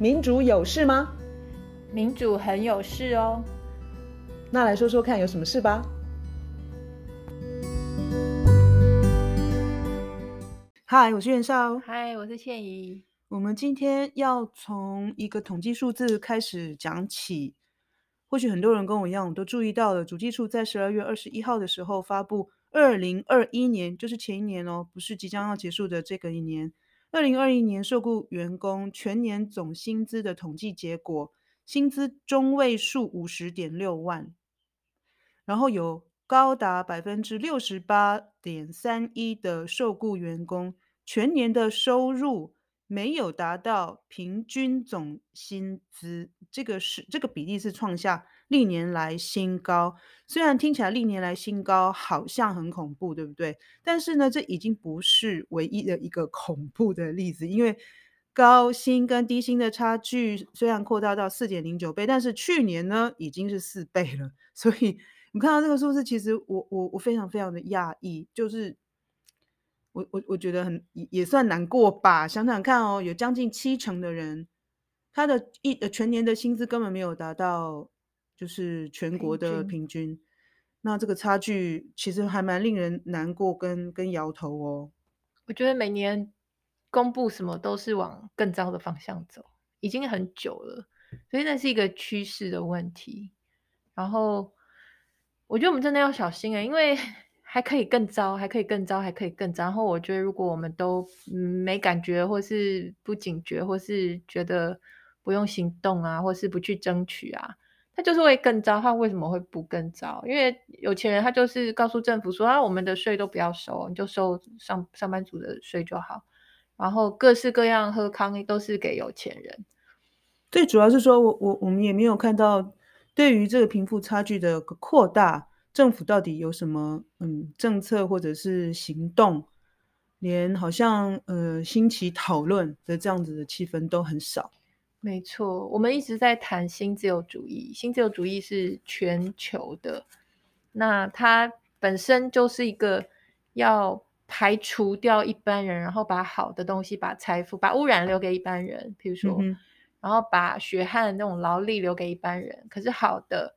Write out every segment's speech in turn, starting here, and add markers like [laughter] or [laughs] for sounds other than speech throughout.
民主有事吗？民主很有事哦。那来说说看，有什么事吧？嗨，我是袁绍。嗨，我是倩怡。我们今天要从一个统计数字开始讲起。或许很多人跟我一样，都注意到了，主计处在十二月二十一号的时候发布二零二一年，就是前一年哦，不是即将要结束的这个一年。二零二一年受雇员工全年总薪资的统计结果，薪资中位数五十点六万，然后有高达百分之六十八点三一的受雇员工全年的收入没有达到平均总薪资，这个是这个比例是创下历年来新高。虽然听起来历年来新高好像很恐怖，对不对？但是呢，这已经不是唯一的一个恐怖的例子，因为高薪跟低薪的差距虽然扩大到四点零九倍，但是去年呢已经是四倍了，所以。你看到这个数字，其实我我我非常非常的讶异，就是我我我觉得很也算难过吧。想想看哦，有将近七成的人，他的一呃全年的薪资根本没有达到就是全国的平均，那这个差距其实还蛮令人难过跟跟摇头哦。我觉得每年公布什么都是往更糟的方向走，已经很久了，所以那是一个趋势的问题，然后。我觉得我们真的要小心啊，因为 [laughs] 还可以更糟，还可以更糟，还可以更糟。然后我觉得，如果我们都没感觉，或是不警觉，或是觉得不用行动啊，或是不去争取啊，就是会更糟。他为什么会不更糟？因为有钱人他就是告诉政府说啊，我们的税都不要收，你就收上上班族的税就好。然后各式各样喝康都是给有钱人。最主要是说我我我们也没有看到。对于这个贫富差距的扩大，政府到底有什么嗯政策或者是行动？连好像呃兴起讨论的这样子的气氛都很少。没错，我们一直在谈新自由主义，新自由主义是全球的，那它本身就是一个要排除掉一般人，然后把好的东西、把财富、把污染留给一般人，比如说。嗯然后把血汗那种劳力留给一般人，可是好的、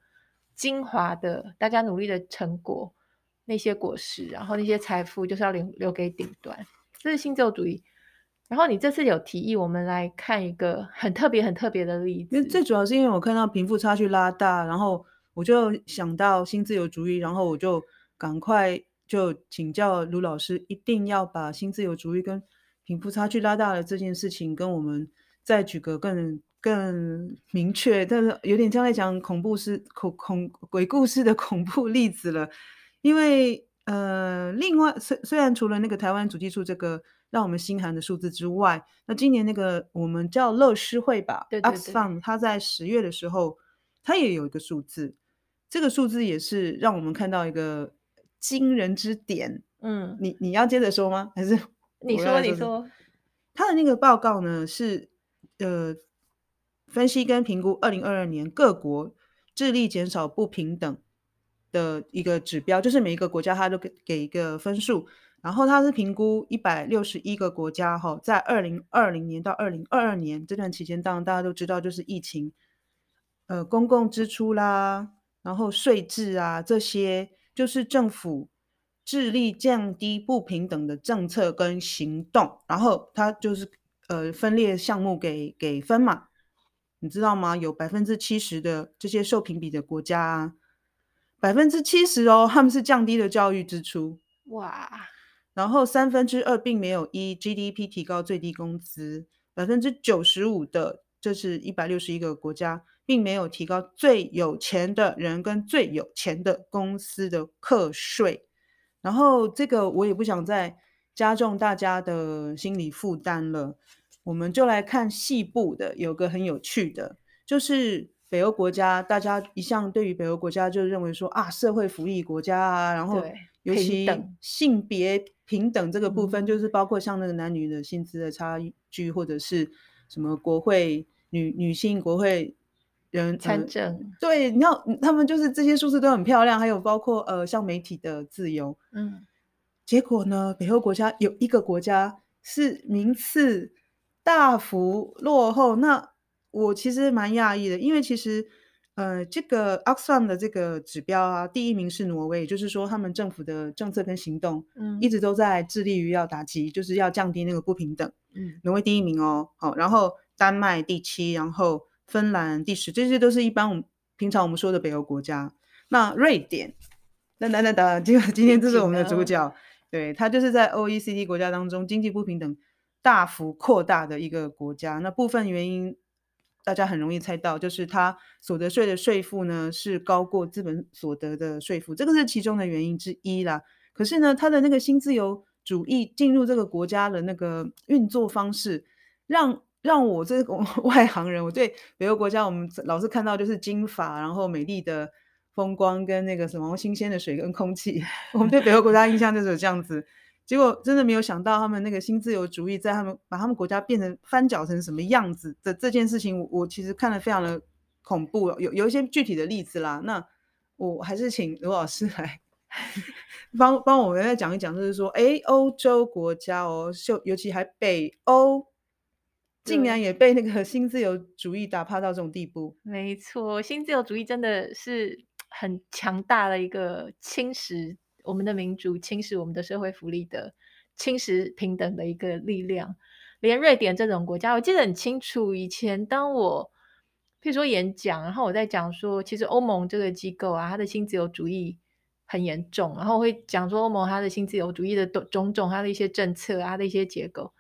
精华的、大家努力的成果，那些果实，然后那些财富就是要留留给顶端，这是新自由主义。然后你这次有提议，我们来看一个很特别、很特别的例子。最主要是因为我看到贫富差距拉大，然后我就想到新自由主义，然后我就赶快就请教卢老师，一定要把新自由主义跟贫富差距拉大的这件事情跟我们。再举个更更明确，但是有点像在讲恐怖事恐恐鬼故事的恐怖例子了。因为呃，另外虽虽然除了那个台湾主计处这个让我们心寒的数字之外，那今年那个我们叫乐施会吧，对对对，Oxfam 他在十月的时候，它也有一个数字，这个数字也是让我们看到一个惊人之点。嗯，你你要接着说吗？还是 [laughs] 你说你说？他的那个报告呢是。呃，分析跟评估二零二二年各国致力减少不平等的一个指标，就是每一个国家它都给给一个分数，然后它是评估一百六十一个国家哈，在二零二零年到二零二二年这段期间，当然大家都知道就是疫情，呃，公共支出啦，然后税制啊这些，就是政府致力降低不平等的政策跟行动，然后它就是。呃，分裂项目给给分嘛，你知道吗？有百分之七十的这些受评比的国家，百分之七十哦，他们是降低了教育支出，哇！然后三分之二并没有依 GDP 提高最低工资，百分之九十五的，这是一百六十一个国家，并没有提高最有钱的人跟最有钱的公司的课税。然后这个我也不想再。加重大家的心理负担了，我们就来看细部的。有个很有趣的，就是北欧国家，大家一向对于北欧国家就认为说啊，社会福利国家啊，然后尤其性别平等这个部分，就是包括像那个男女的薪资的差距，或者是什么国会女女性国会人参政，呃，对，你要他们就是这些数字都很漂亮，还有包括呃，像媒体的自由，嗯。结果呢，北欧国家有一个国家是名次大幅落后，那我其实蛮讶异的，因为其实呃，这个 Oxfam 的这个指标啊，第一名是挪威，就是说他们政府的政策跟行动，嗯，一直都在致力于要打击，就是要降低那个不平等。嗯，挪威第一名哦，好，然后丹麦第七，然后芬兰第十，这些都是一般我们平常我们说的北欧国家。那瑞典，等等等等，今 [laughs] 今天这是我们的主角，对，他就是在 OECD 国家当中经济不平等大幅扩大的一个国家。那部分原因大家很容易猜到，就是他所得税的税负呢是高过资本所得的税负，这个是其中的原因之一啦。可是呢，他的那个新自由主义进入这个国家的那个运作方式，让让我这个 [laughs] 外行人，我对北欧国家我们老是看到就是金发，然后美丽的。风光跟那个什么新鲜的水跟空气，[laughs] 我们对北欧国家印象就是这样子。结果真的没有想到，他们那个新自由主义在他们把他们国家变成翻搅成什么样子的这件事情，我，我其实看了非常的恐怖。有有一些具体的例子啦，那我还是请刘老师 [laughs] 来帮帮我们再讲一讲，就是说，哎，欧洲国家哦，就尤其还北欧，竟然也被那个新自由主义打趴到这种地步。没错，新自由主义真的是。很强大的一个侵蚀我们的民主、侵蚀我们的社会福利的、侵蚀平等的一个力量。连瑞典这种国家，我记得很清楚。以前当我譬如说演讲，然后我在讲说，其实欧盟这个机构啊，它的新自由主义很严重，然后我会讲说欧盟它的新自由主义的种种，它的一些政策啊，它的一些结构。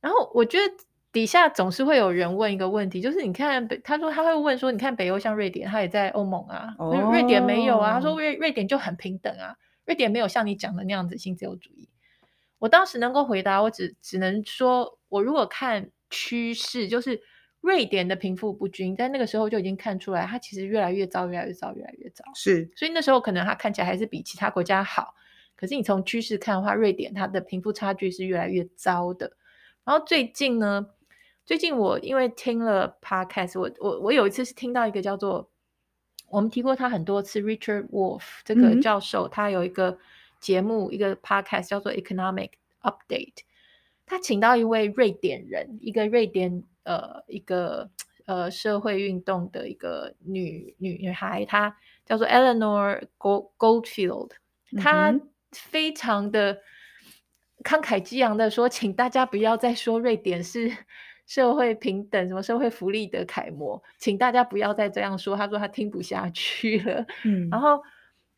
然后我觉得。底下总是会有人问一个问题，就是你看北，他说他会问说，你看北欧像瑞典，他也在欧盟啊，哦、瑞典没有啊。他说瑞瑞典就很平等啊，瑞典没有像你讲的那样子新自由主义。我当时能够回答，我只只能说，我如果看趋势，就是瑞典的贫富不均，在那个时候就已经看出来，它其实越来越糟，越来越糟，越来越糟。是，所以那时候可能它看起来还是比其他国家好，可是你从趋势看的话，瑞典它的贫富差距是越来越糟的。然后最近呢？最近我因为听了 podcast，我我我有一次是听到一个叫做我们提过他很多次 Richard Wolff 这个教授，嗯、他有一个节目一个 podcast 叫做 Economic Update，他请到一位瑞典人，一个瑞典呃一个呃社会运动的一个女女女孩，她叫做 Eleanor Goldfield，她非常的慷慨激昂的说，请大家不要再说瑞典是。社会平等，什么社会福利的楷模，请大家不要再这样说。他说他听不下去了。[laughs] 嗯，然后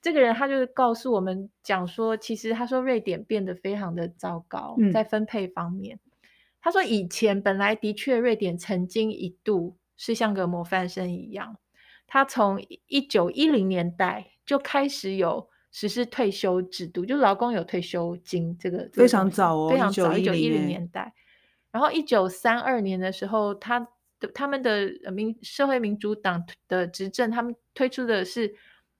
这个人他就告诉我们讲说，其实他说瑞典变得非常的糟糕，在分配方面。嗯，他说以前本来的确瑞典曾经一度是像个模范生一样，他从一九一零年代就开始有实施退休制度，就劳工有退休金，这个，这个非常早哦，非常早，一九一零年代。然后，一九三二年的时候，他的他们的民社会民主党的执政，他们推出的是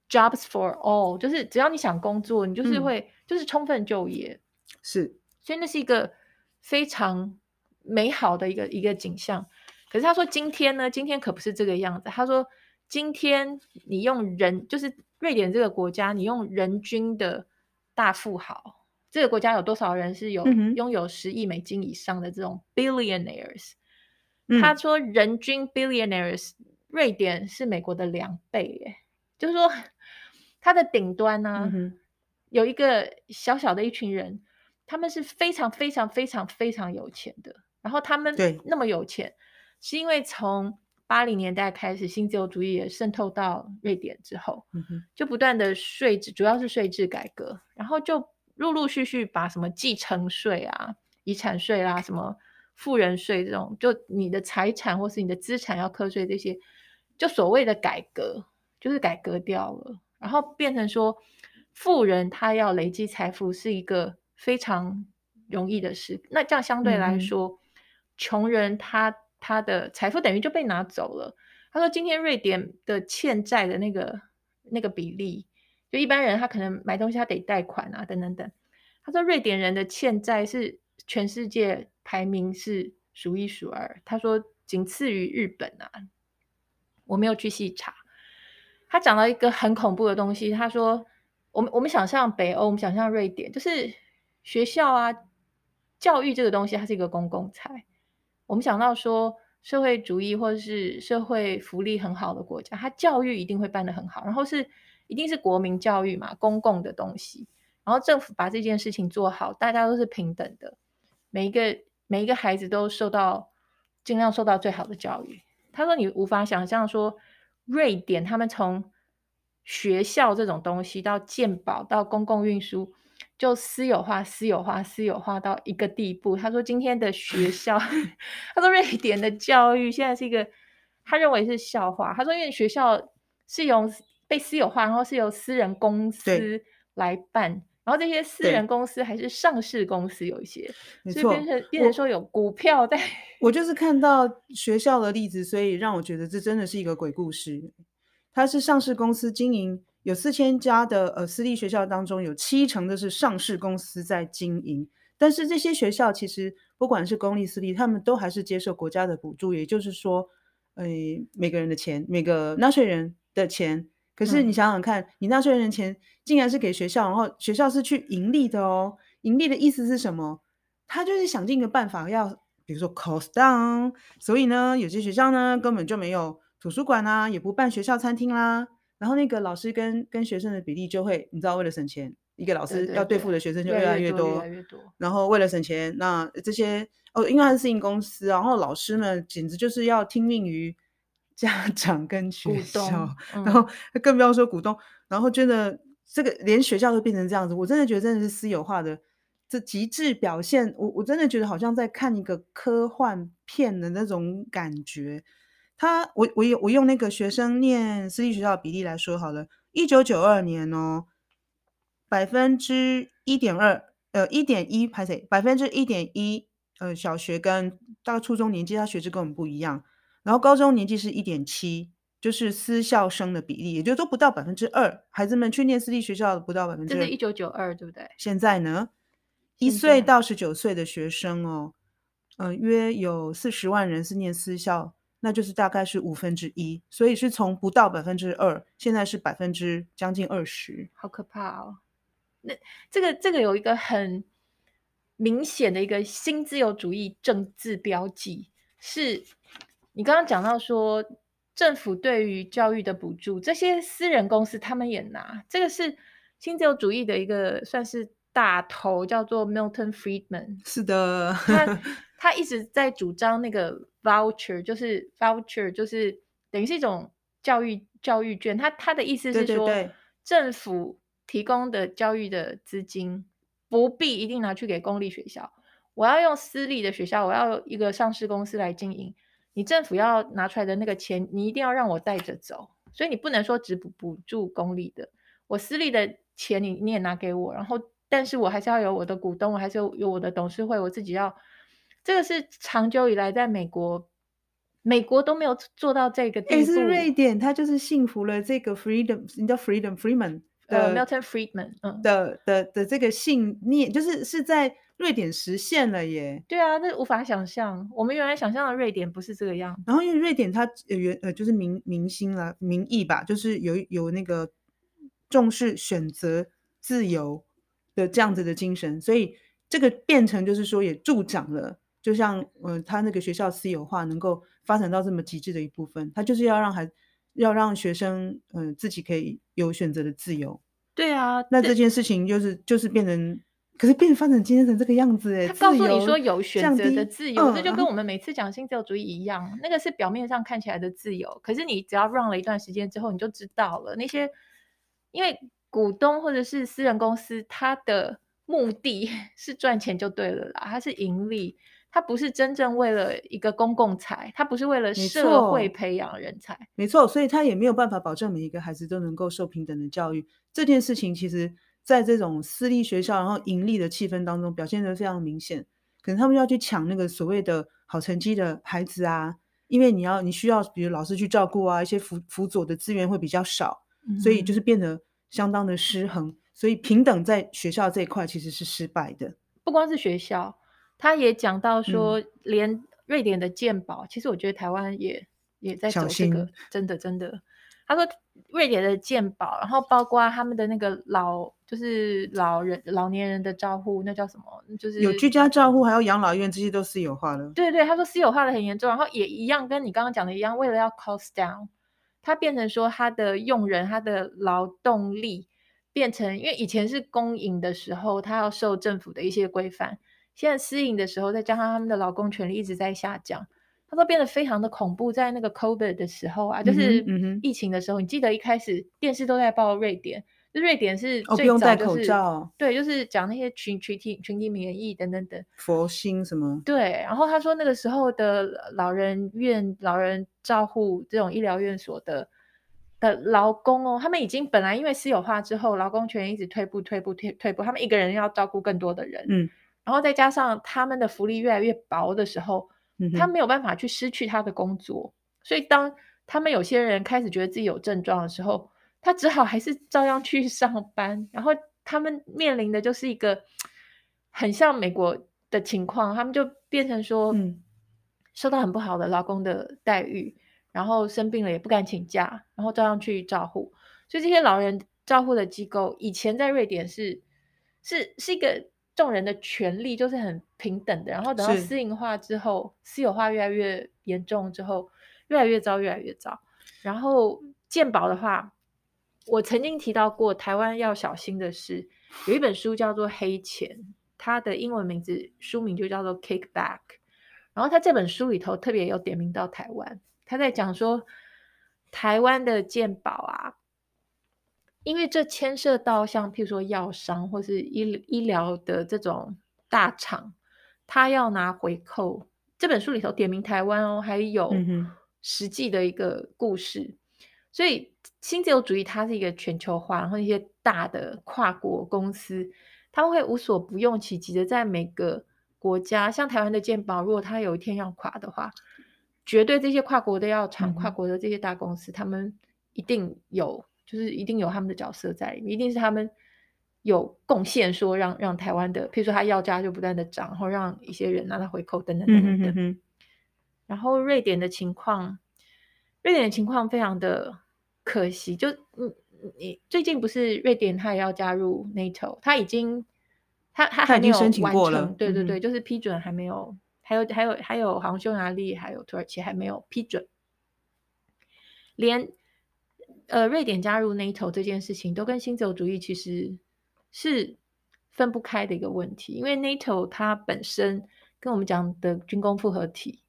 Jobs for All，就是只要你想工作，你就是会、嗯、就是充分就业，是，所以那是一个非常美好的一个一个景象。可是他说，今天呢，今天可不是这个样子。他说，今天你用人，就是瑞典这个国家，你用人均的大富豪。这个国家有多少人是有拥有十亿美金以上的这种 billionaires？、嗯、他说，人均 billionaires，瑞典是美国的两倍耶。就是说，它的顶端呢、嗯，有一个小小的一群人，他们是非常非常非常非常有钱的。然后他们那么有钱，是因为从八零年代开始，新自由主义也渗透到瑞典之后，嗯、就不断的税制，主要是税制改革，然后就。陆陆续续把什么继承税啊、遗产税啦、啊、什么富人税这种，就你的财产或是你的资产要课税这些，就所谓的改革，就是改革掉了，然后变成说，富人他要累积财富是一个非常容易的事。那这样相对来说，嗯、穷人他他的财富等于就被拿走了。他说，今天瑞典的欠债的那个那个比例。就一般人，他可能买东西他得贷款啊，等等等。他说，瑞典人的欠债是全世界排名是数一数二。他说，仅次于日本啊。我没有去细查。他讲到一个很恐怖的东西。他说，我们我们想象北欧，我们想象瑞典，就是学校啊，教育这个东西，它是一个公共财。我们想到说，社会主义或者是社会福利很好的国家，它教育一定会办得很好，然后是一定是国民教育嘛，公共的东西，然后政府把这件事情做好，大家都是平等的，每一个每一个孩子都受到尽量受到最好的教育。他说你无法想象说瑞典他们从学校这种东西到健保到公共运输。就私有化、私有化、私有化到一个地步。他说：“今天的学校，[laughs] 他说瑞典的教育现在是一个，他认为是笑话。他说，因为学校是由被私有化，然后是由私人公司来办，然后这些私人公司还是上市公司，有一些，所以变成变成说有股票在。我就是看到学校的例子，所以让我觉得这真的是一个鬼故事。它是上市公司经营。”有四千家的呃私立学校当中，有七成的是上市公司在经营。但是这些学校其实不管是公立私立，他们都还是接受国家的补助。也就是说，呃，每个人的钱，每个纳税人的钱。可是你想想看，嗯、你纳税人的钱竟然是给学校，然后学校是去盈利的哦。盈利的意思是什么？他就是想尽个办法要，比如说 cost down。所以呢，有些学校呢根本就没有图书馆啊，也不办学校餐厅啦。然后那个老师跟跟学生的比例就会，你知道，为了省钱，一个老师要对付的学生就越来越多。越来越多。然后为了省钱，那这些哦，因为他是私营公司，然后老师们简直就是要听命于家 [laughs] 长跟学校，嗯、然后更不要说股东。然后真的这个连学校都变成这样子，我真的觉得真的是私有化的这极致表现。我我真的觉得好像在看一个科幻片的那种感觉。他我我有我用那个学生念私立学校的比例来说好了，一九九二年哦，百分之一点二，呃一点一拍谁？百分之一点一，呃小学跟大概初中年纪，他学制跟我们不一样，然后高中年纪是一点七，就是私校生的比例，也就都不到百分之二，孩子们去念私立学校的不到百分之二。这是一九九二对不对？现在呢，一岁到十九岁的学生哦，呃约有四十万人是念私校。那就是大概是五分之一，所以是从不到百分之二，现在是百分之将近二十，好可怕哦！那这个这个有一个很明显的一个新自由主义政治标记，是你刚刚讲到说政府对于教育的补助，这些私人公司他们也拿，这个是新自由主义的一个算是大头，叫做 Milton Friedman。是的，[laughs] 他他一直在主张那个。voucher 就是 voucher 就是等于是一种教育教育券，他他的意思是说，对对对，政府提供的教育的资金不必一定拿去给公立学校，我要用私立的学校，我要一个上市公司来经营，你政府要拿出来的那个钱，你一定要让我带着走，所以你不能说只补补助公立的，我私立的钱你你也拿给我，然后但是我还是要有我的股东，我还是有有我的董事会，我自己要。这个是长久以来在美国，美国都没有做到这个地步。诶，是瑞典，它就是信服了这个 freedom，你叫 freedom Freeman 的、uh, Milton Friedman，嗯，的的的这个信念，就是是在瑞典实现了耶。对啊，那无法想象，我们原来想象的瑞典不是这个样。然后因为瑞典它原呃就是民民心啦，民意吧，就是有有那个重视选择自由的这样子的精神，所以这个变成就是说也助长了。就像呃，他那个学校私有化能够发展到这么极致的一部分，他就是要让孩要让学生嗯、呃、自己可以有选择的自由。对啊，那这件事情就是就是变成，可是变成发展今天成这个样子哎。他告诉你说有选择的自由，这就跟我们每次讲新自由主义一样，嗯，那个是表面上看起来的自由，可是你只要 run 了一段时间之后，你就知道了那些，因为股东或者是私人公司，他的目的 [laughs] 是赚钱就对了啦，他是盈利。他不是真正为了一个公共财，他不是为了社会培养人才，没错，所以他也没有办法保证每一个孩子都能够受平等的教育。这件事情其实，在这种私立学校然后盈利的气氛当中，表现得非常明显。可能他们要去抢那个所谓的好成绩的孩子啊，因为你要你需要，比如老师去照顾啊，一些辅辅佐的资源会比较少，所以就是变得相当的失衡。所以平等在学校这一块其实是失败的，不光是学校。他也讲到说，连瑞典的鉴宝，嗯，其实我觉得台湾也也在走这个，真的真的，他说瑞典的健保，然后包括他们的那个老，就是老人、老年人的照护，那叫什么？就是有居家照护，还有养老院，这些都私有化了。对对，他说私有化的很严重，然后也一样，跟你刚刚讲的一样，为了要 cost down，他变成说他的用人，他的劳动力变成，因为以前是公营的时候，他要受政府的一些规范。现在私营的时候，再加上他们的劳工权利一直在下降，它都变得非常的恐怖。在那个 COVID 的时候啊，就是疫情的时候，嗯嗯、你记得一开始电视都在报瑞典，就瑞典是最早、就是哦、不用戴口罩，对，就是讲那些群群体群体免疫等等等，佛心什么？对。然后他说那个时候的老人院、老人照护这种医疗院所的的劳工哦，他们已经本来因为私有化之后，劳工权一直退步、退步、退退步，他们一个人要照顾更多的人，嗯。然后再加上他们的福利越来越薄的时候，嗯、他没有办法去失去他的工作，所以当他们有些人开始觉得自己有症状的时候，他只好还是照样去 [laughs] 上班。然后他们面临的就是一个很像美国的情况，他们就变成说，嗯，受到很不好的劳工的待遇，然后生病了也不敢请假，然后照样去照护。所以这些老人照护的机构以前在瑞典是是是一个。众人的权利就是很平等的，然后等到私营化之后，私有化越来越严重之后，越来越糟，越来越糟。然后鉴宝的话，我曾经提到过，台湾要小心的是，有一本书叫做《黑钱》，它的英文名字书名就叫做《Kickback》。然后他这本书里头特别有点名到台湾，他在讲说台湾的鉴宝啊。因为这牵涉到像譬如说药商或是医医疗的这种大厂，他要拿回扣。这本书里头点名台湾哦，还有实际的一个故事。嗯、所以新自由主义它是一个全球化，然后一些大的跨国公司，他们会无所不用其极的在每个国家，像台湾的健保，如果它有一天要垮的话，绝对这些跨国的药厂、嗯、跨国的这些大公司，他们一定有。就是一定有他们的角色在里面，一定是他们有贡献，说让让台湾的，譬如说他药价就不断的涨，然后让一些人拿到回扣等等等等等。嗯、哼哼然后瑞典的情况，瑞典的情况非常的可惜，就你你最近不是瑞典他也要加入 NATO，他已经他他还没有完成，对对对，嗯、就是批准还没有，还有还有还有好像匈牙利还有土耳其还没有批准，连。呃，瑞典加入 NATO 这件事情，都跟新自由主义其实是分不开的一个问题。因为 NATO 它本身跟我们讲的军工复合体，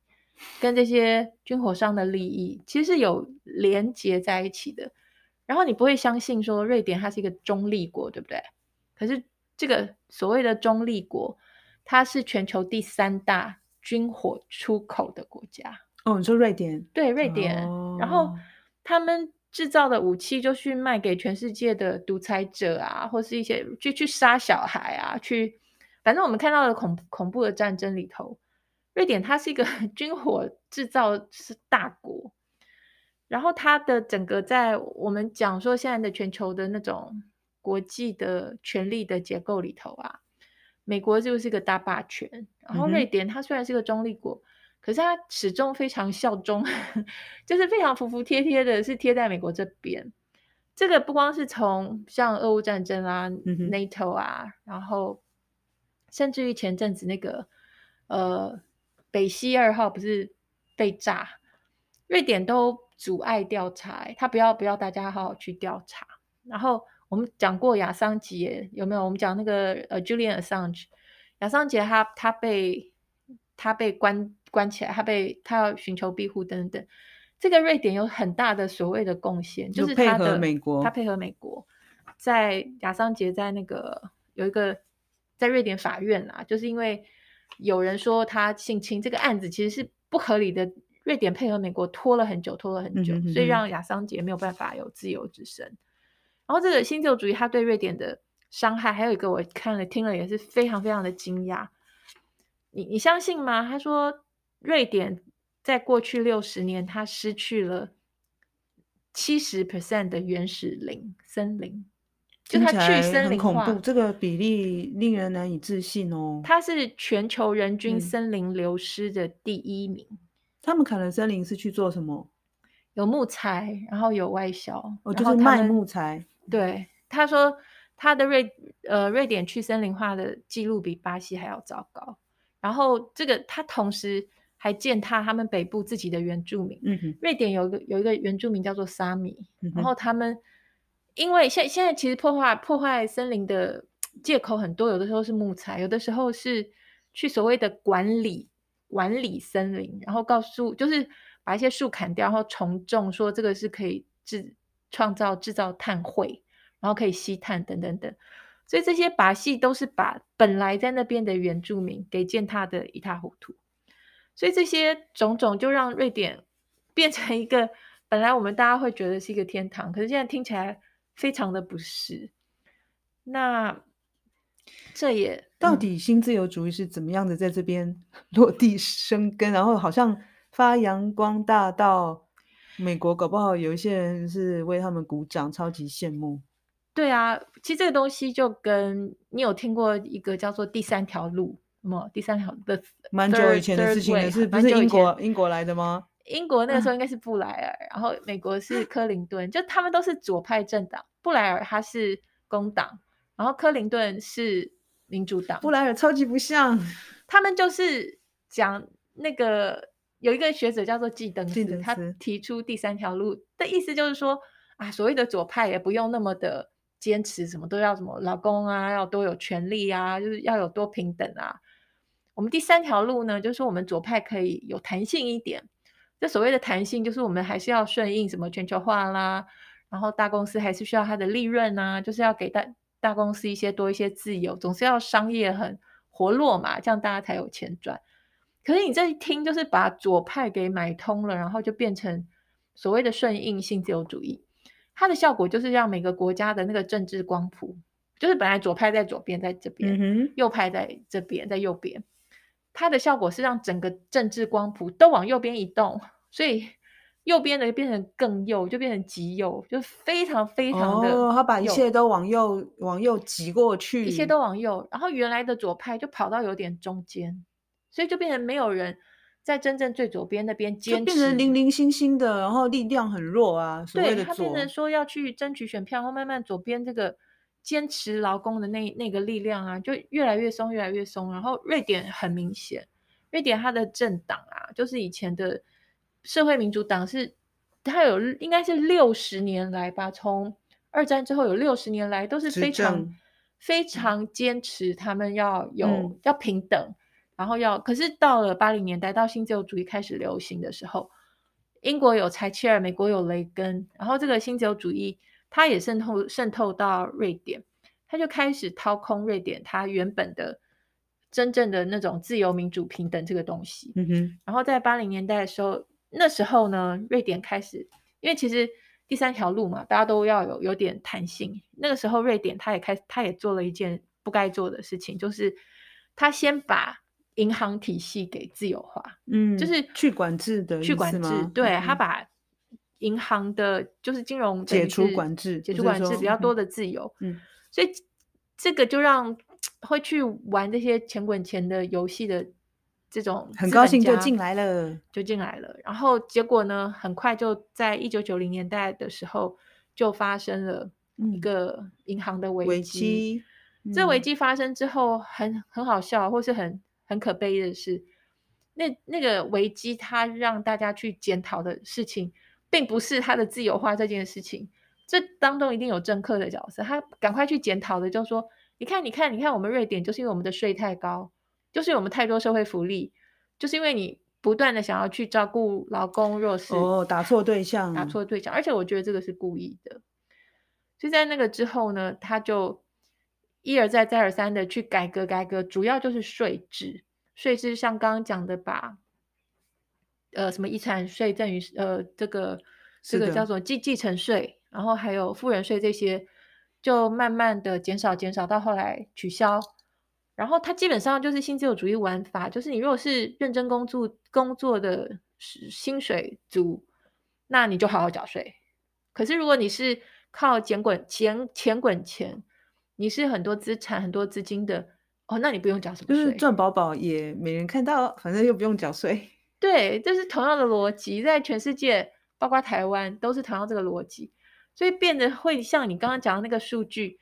跟这些军火商的利益，其实是有连接在一起的。然后你不会相信说瑞典它是一个中立国，对不对？可是这个所谓的中立国，它是全球第三大军火出口的国家。哦，你说瑞典？对，瑞典。哦、然后他们。制造的武器就去卖给全世界的独裁者啊，或是一些去去杀小孩啊，去反正我们看到的恐恐怖的战争里头，瑞典它是一个 [laughs] 军火制造是大国，然后它的整个在我们讲说现在的全球的那种国际的权力的结构里头啊，美国就是一个大霸权，然后瑞典它虽然是个中立国。可是他始终非常效忠，[laughs] 就是非常服服帖帖的，是贴在美国这边。这个不光是从像俄乌战争啊、嗯、哼 NATO 啊，然后甚至于前阵子那个呃北溪二号不是被炸，瑞典都阻碍调查，他不要不要大家好好去调查。然后我们讲过亚桑杰有没有？我们讲那个呃 Julian Assange，亚桑杰他他被他被关。关起来，他被他要寻求庇护等等等。这个瑞典有很大的所谓的贡献，就是他的配合美国，他配合美国，在雅桑杰在那个有一个在瑞典法院啊，就是因为有人说他性侵这个案子其实是不合理的，瑞典配合美国拖了很久，拖了很久，嗯、哼哼所以让雅桑杰没有办法有自由之身。然后这个新自由主义，他对瑞典的伤害，还有一个我看了听了也是非常非常的惊讶。你你相信吗？他说。瑞典在过去六十年，它失去了七十 percent 的原始林森林，就它去森林化，这个比例令人难以置信哦。它是全球人均森林流失的第一名。嗯、他们砍了森林是去做什么？有木材，然后有外销，哦，就是卖木材。对，他说他的瑞呃瑞典去森林化的记录比巴西还要糟糕。然后这个他同时还践踏他们北部自己的原住民。嗯哼，瑞典有个有一个原住民叫做萨米，然后他们因为现现在其实破坏破坏森林的借口很多，有的时候是木材，有的时候是去所谓的管理管理森林，然后告诉就是把一些树砍掉，然后重种，说这个是可以制创造制造碳汇，然后可以吸碳等等等。所以这些把戏都是把本来在那边的原住民给践踏的一塌糊涂，所以这些种种就让瑞典变成一个本来我们大家会觉得是一个天堂，可是现在听起来非常的不是。那这也到底新自由主义是怎么样的在这边 [laughs] 落地生根，然后好像发扬光大到美国，搞不好有一些人是为他们鼓掌，超级羡慕。对啊，其实这个东西就跟你有听过一个叫做第三条路吗？第三条的蛮久以前的事情了，是不是英国英国来的吗？英国那个时候应该是布莱尔，啊、然后美国是克林顿，就他们都是左派政党。布莱尔他是工党，然后克林顿是民主党。布莱尔超级不像，他们就是讲那个有一个学者叫做季登斯，登斯他提出第三条路的意思就是说啊，所谓的左派也不用那么的。坚持什么都要什么老公啊，要多有权利啊，就是要有多平等啊。我们第三条路呢，就是说我们左派可以有弹性一点。这所谓的弹性，就是我们还是要顺应什么全球化啦，然后大公司还是需要它的利润啊，就是要给大大公司一些多一些自由，总是要商业很活络嘛，这样大家才有钱赚。可是你这一听，就是把左派给买通了，然后就变成所谓的顺应性自由主义。它的效果就是让每个国家的那个政治光谱，就是本来左派在左边，在这边，嗯，右派在这边，在右边。它的效果是让整个政治光谱都往右边移动，所以右边的变成更右，就变成极右，就非常非常的。哦，他把一切都往右往右挤过去，一切都往右，然后原来的左派就跑到有点中间，所以就变成没有人。在真正最左边那边坚持，变成零零星星的，然后力量很弱啊。对，他变成说要去争取选票，然后慢慢左边这个坚持劳工的那那个力量啊，就越来越松，越来越松。然后瑞典很明显，瑞典它的政党啊，就是以前的社会民主党是，它有应该是六十年来吧，从二战之后有六十年来都是非常非常坚持，他们要有、嗯、要平等。然后要，可是到了八零年代，到新自由主义开始流行的时候，英国有柴契尔，美国有雷根，然后这个新自由主义它也渗透渗透到瑞典，它就开始掏空瑞典它原本的真正的那种自由、民主、平等这个东西。嗯哼。然后在八零年代的时候，那时候呢，瑞典开始，因为其实第三条路嘛，大家都要有有点弹性。那个时候，瑞典他也开始，它也做了一件不该做的事情，就是他先把银行体系给自由化，嗯，就是去管制的去管制，对、嗯、他把银行的，就是金融解除管制，解除管制比较多的自由，嗯，所以这个就让会去玩这些钱滚钱的游戏的这种很高兴就进来了，就进来了，然后结果呢，很快就在一九九零年代的时候就发生了一个银行的危机，危机嗯、这危机发生之后很很好笑，或是很。很可悲的是，那那个危机，它让大家去检讨的事情，并不是他的自由化这件事情。这当中一定有政客的角色，他赶快去检讨的，就说：你看，你看，你看，我们瑞典就是因为我们的税太高，就是我们太多社会福利，就是因为你不断的想要去照顾劳工弱势，哦，打错对象，打错对象，而且我觉得这个是故意的。所以在那个之后呢，他就。一而再，再而三的去改革改革，主要就是税制。税制像刚刚讲的，把呃什么遗产税赠与呃这个这个叫做继继承税，然后还有富人税这些，就慢慢的减少减少，到后来取消。然后它基本上就是新自由主义玩法，就是你如果是认真工作工作的薪水族，那你就好好缴税。可是如果你是靠钱滚钱钱滚钱。你是很多资产、很多资金的哦，那你不用缴什么税，就是赚饱饱也没人看到，反正又不用缴税。对，这是同样的逻辑，在全世界包括台湾都是同样这个逻辑，所以变得会像你刚刚讲的那个数据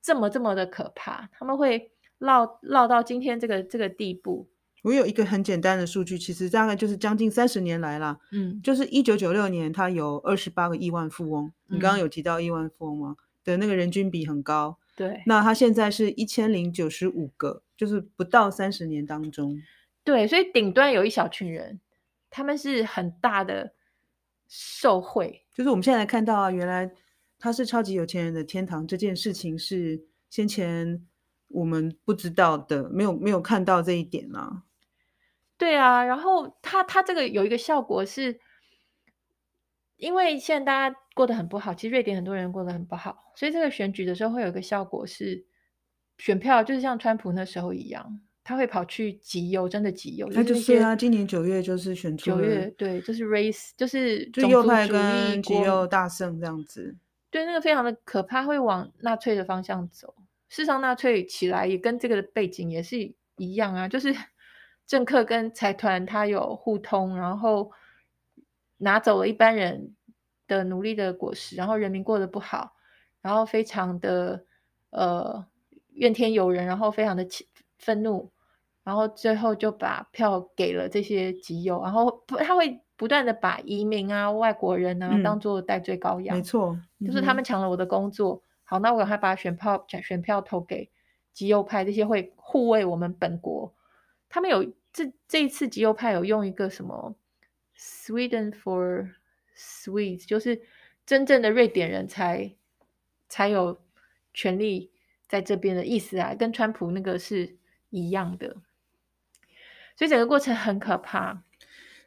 这么这么的可怕，他们会落落到今天这个这个地步。我有一个很简单的数据，其实大概就是将近三十年来啦，嗯，就是一九九六年，他有二十八个亿万富翁。嗯、你刚刚有提到亿万富翁吗？的那个人均比很高，对。那他现在是一千零九十五个，就是不到三十年当中，对。所以顶端有一小群人，他们是很大的受贿。就是我们现在看到啊，原来他是超级有钱人的天堂这件事情是先前我们不知道的，没有没有看到这一点啊。对啊，然后他他这个有一个效果是，因为现在大家过得很不好，其实瑞典很多人过得很不好，所以这个选举的时候会有一个效果是，选票就是像川普那时候一样，他会跑去集邮，真的集邮。那就是啊，今年九月就是选出九月，对，就是 race，就是就右派跟极右大胜这样子。对，那个非常的可怕，会往纳粹的方向走。事实上，纳粹起来也跟这个背景也是一样啊，就是。[laughs] 政客跟财团他有互通，然后拿走了一般人的努力的果实，然后人民过得不好，然后非常的呃怨天尤人，然后非常的愤怒，然后最后就把票给了这些极右，然后不他会不断的把移民啊、外国人啊当做代罪羔羊，没错，就是他们抢了我的工作，好，那我赶快把选票选票投给极右派，这些会护卫我们本国，他们有。这这一次极右派有用一个什么？Sweden for Swedes，就是真正的瑞典人才才有权利在这边的意思啊，跟川普那个是一样的，所以整个过程很可怕。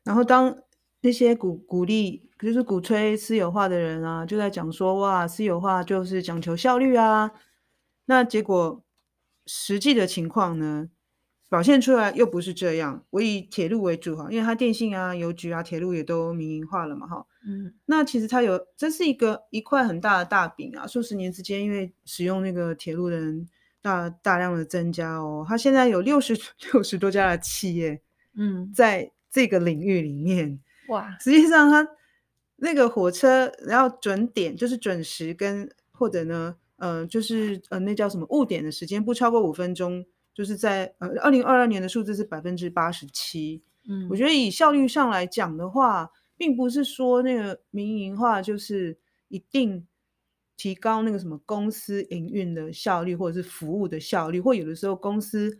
然后当那些鼓鼓励，就是鼓吹私有化的人啊，就在讲说哇，私有化就是讲求效率啊，那结果实际的情况呢？表现出来又不是这样，我以铁路为主哈，因为它电信啊、邮局啊、铁路也都民营化了嘛哈。嗯，那其实它有，这是一个一块很大的大饼啊。数十年之间，因为使用那个铁路的人大大量的增加哦，它现在有六十 [laughs] 六十多家的企业，嗯，在这个领域里面，哇，实际上它那个火车要准点，就是准时跟或者呢，呃，就是呃，那叫什么误点的时间不超过五分钟。就是在呃，二零二二年的数字是百分之八十七。嗯，我觉得以效率上来讲的话，并不是说那个民营化就是一定提高那个什么公司营运的效率，或者是服务的效率，或有的时候公司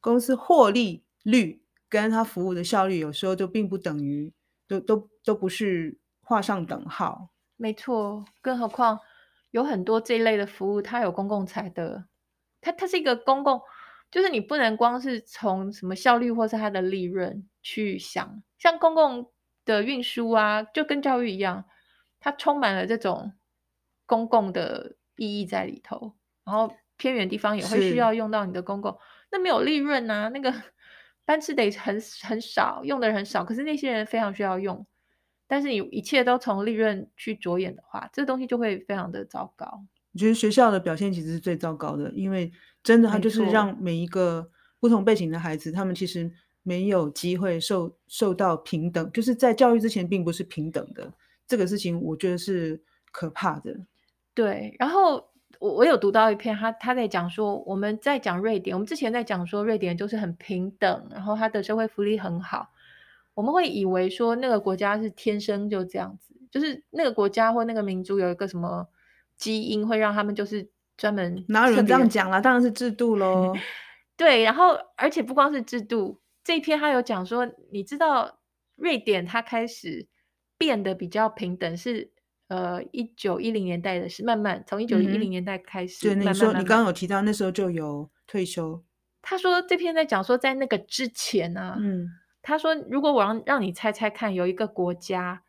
公司获利率跟它服务的效率，有时候就并不等于，都都都不是画上等号。没错，更何况有很多这一类的服务，它有公共财的，它它是一个公共。就是你不能光是从什么效率或是它的利润去想，像公共的运输啊，就跟教育一样，它充满了这种公共的意义在里头。然后偏远地方也会需要用到你的公共，那没有利润啊，那个班次得很很少，用的人很少，可是那些人非常需要用。但是你一切都从利润去着眼的话，这个东西就会非常的糟糕。我觉得学校的表现其实是最糟糕的，因为真的，他就是让每一个不同背景的孩子，他们其实没有机会受受到平等，就是在教育之前并不是平等的。这个事情我觉得是可怕的。对，然后我我有读到一篇，他他在讲说，我们在讲瑞典，我们之前在讲说瑞典就是很平等，然后他的社会福利很好，我们会以为说那个国家是天生就这样子，就是那个国家或那个民族有一个什么。基因会让他们就是专门哪有人这样讲啦？当然是制度喽。[laughs] 对，然后而且不光是制度，这一篇他有讲说，你知道瑞典它开始变得比较平等是呃一九一零年代的事，慢慢从一九一零年代开始。对、嗯，你说你刚刚有提到那时候就有退休。他说这篇在讲说在那个之前啊，嗯，他说如果我让让你猜猜看，有一个国家，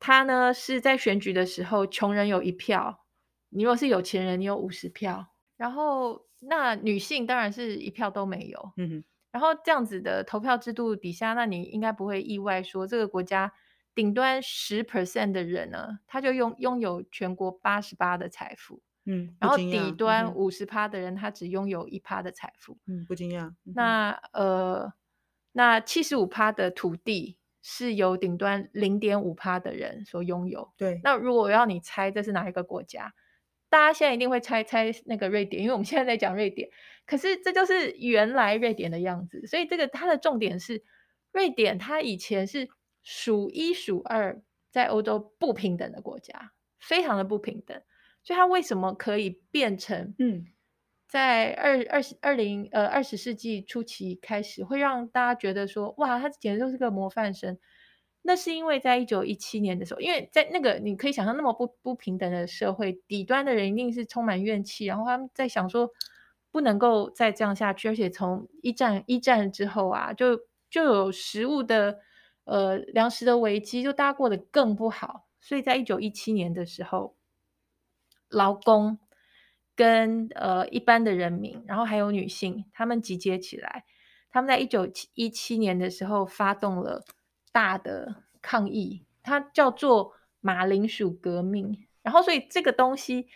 他呢是在选举的时候穷人有一票。你如果是有钱人，你有五十票，然后那女性当然是一票都没有。嗯哼，然后这样子的投票制度底下，那你应该不会意外说，这个国家顶端十 percent 的人呢，他就拥拥有全国八十八的财富。嗯，然后底端五十趴的人，他只拥有一趴的财富。嗯，不惊讶。那呃，那七十五趴的土地是由顶端零点五趴的人所拥有。对，那如果要你猜这是哪一个国家，大家现在一定会猜猜那个瑞典，因为我们现在在讲瑞典。可是这就是原来瑞典的样子，所以这个它的重点是，瑞典它以前是数一数二在欧洲不平等的国家，非常的不平等。所以它为什么可以变成嗯，在二二十二零呃二十世纪初期开始，会让大家觉得说哇，它简直就是个模范生。那是因为在一九一七年的时候，因为在那个你可以想象那么不不平等的社会，底端的人一定是充满怨气，然后他们在想说不能够再这样下去，而且从一战一战之后啊，就就有食物的呃粮食的危机，就大家过得更不好，所以在一九一七年的时候，劳工跟呃一般的人民，然后还有女性，他们集结起来，他们在一九一七年的时候发动了。大的抗议，它叫做马铃薯革命。然后，所以这个东西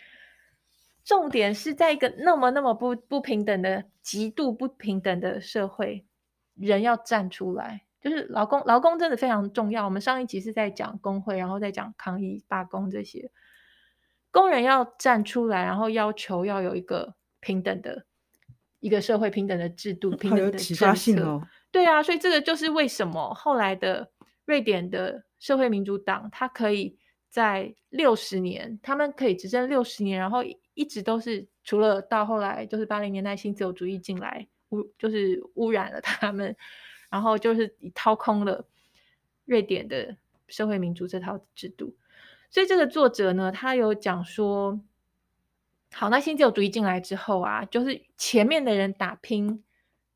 重点是在一个那么那么不不平等的、极度不平等的社会，人要站出来。就是劳工，劳工真的非常重要。我们上一集是在讲工会，然后在讲抗议、罢工这些。工人要站出来，然后要求要有一个平等的一个社会、平等的制度、[laughs] 平等的政策。对啊，所以这个就是为什么后来的瑞典的社会民主党，它可以在六十年，他们可以执政六十年，然后一直都是除了到后来就是八零年代新自由主义进来污，就是污染了他们，然后就是掏空了瑞典的社会民主这套制度。所以这个作者呢，他有讲说，好，那新自由主义进来之后啊，就是前面的人打拼。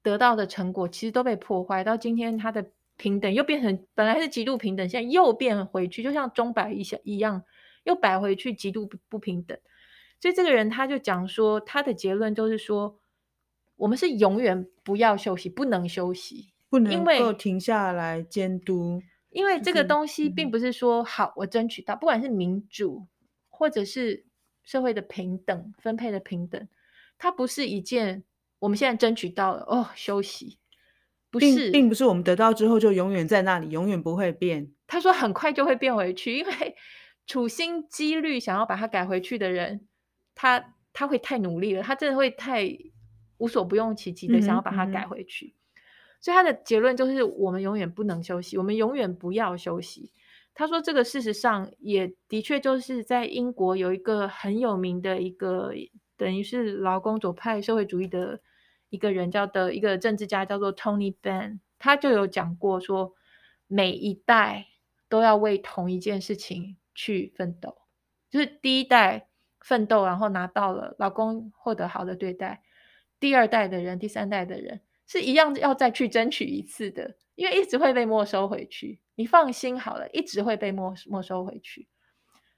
得到的成果其实都被破坏，到今天他的平等又变成本来是极度平等，现在又变回去，就像钟摆一下一样，又摆回去极度不平等。所以这个人他就讲说，他的结论就是说，我们是永远不要休息，不能休息，不能够停下来监督，因为这个东西并不是说好我争取到，不管是民主或者是社会的平等分配的平等，它不是一件。我们现在争取到了哦，休息不是并，并不是我们得到之后就永远在那里，永远不会变。他说很快就会变回去，因为处心积虑想要把它改回去的人，他他会太努力了，他真的会太无所不用其极的想要把它改回去。嗯嗯，所以他的结论就是，我们永远不能休息，我们永远不要休息。他说这个事实上也的确就是在英国有一个很有名的一个，等于是劳工左派社会主义的。一个人叫的一个政治家叫做 Tony b e n 他就有讲过说，每一代都要为同一件事情去奋斗，就是第一代奋斗，然后拿到了劳工获得好的对待，第二代的人、第三代的人是一样要再去争取一次的，因为一直会被没收回去。你放心好了，一直会被没没收回去。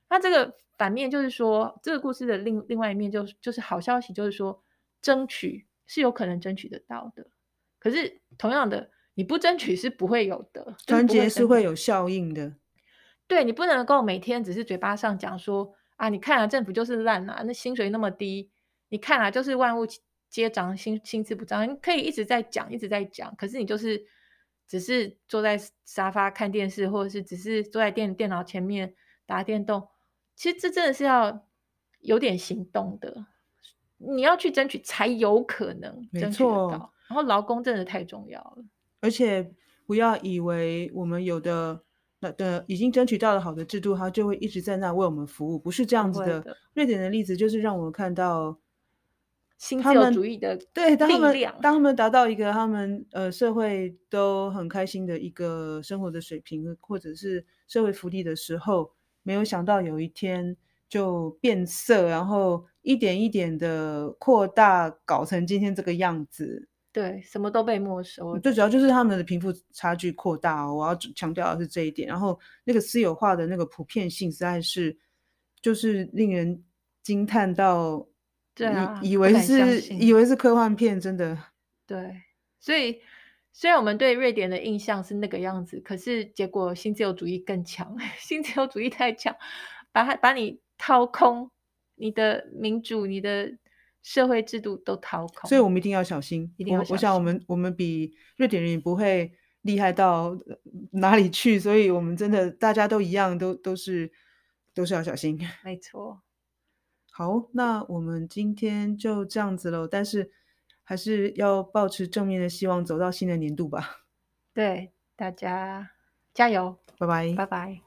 那这个反面就是说，这个故事的另另外一面就是就是好消息，就是说争取。是有可能争取得到的，可是同样的，你不争取是不会有的。团结是会有效应的，对，你不能够每天只是嘴巴上讲说啊，你看啊，政府就是烂啊，那薪水那么低，你看啊，就是万物皆涨，薪薪资不涨，你可以一直在讲，一直在讲，可是你就是只是坐在沙发看电视，或者是只是坐在电电脑前面打电动，其实这真的是要有点行动的。你要去争取才有可能争取得到，然后劳工真的太重要了，而且不要以为我们有的那的已经争取到了好的制度，它就会一直在那为我们服务，不是这样子的。的瑞典的例子就是让我们看到新自由主义的对，当他们当他们达到一个他们呃社会都很开心的一个生活的水平，或者是社会福利的时候，没有想到有一天就变色，然后。一点一点的扩大，搞成今天这个样子。对，什么都被没收。最主要就是他们的贫富差距扩大哦。我要强调的是这一点。然后那个私有化的那个普遍性，实在是就是令人惊叹到，对啊，以为是以为是科幻片，真的。对，所以虽然我们对瑞典的印象是那个样子，可是结果新自由主义更强，[laughs] 新自由主义太强，把它把你掏空。你的民主、你的社会制度都掏空，所以我们一定要小心。一定要小心。我，我想，我们我们比瑞典人也不会厉害到哪里去，所以我们真的大家都一样，都都是都是要小心。[laughs] 没错。好，那我们今天就这样子喽。但是还是要保持正面的希望，走到新的年度吧。对，大家加油，拜拜，拜拜。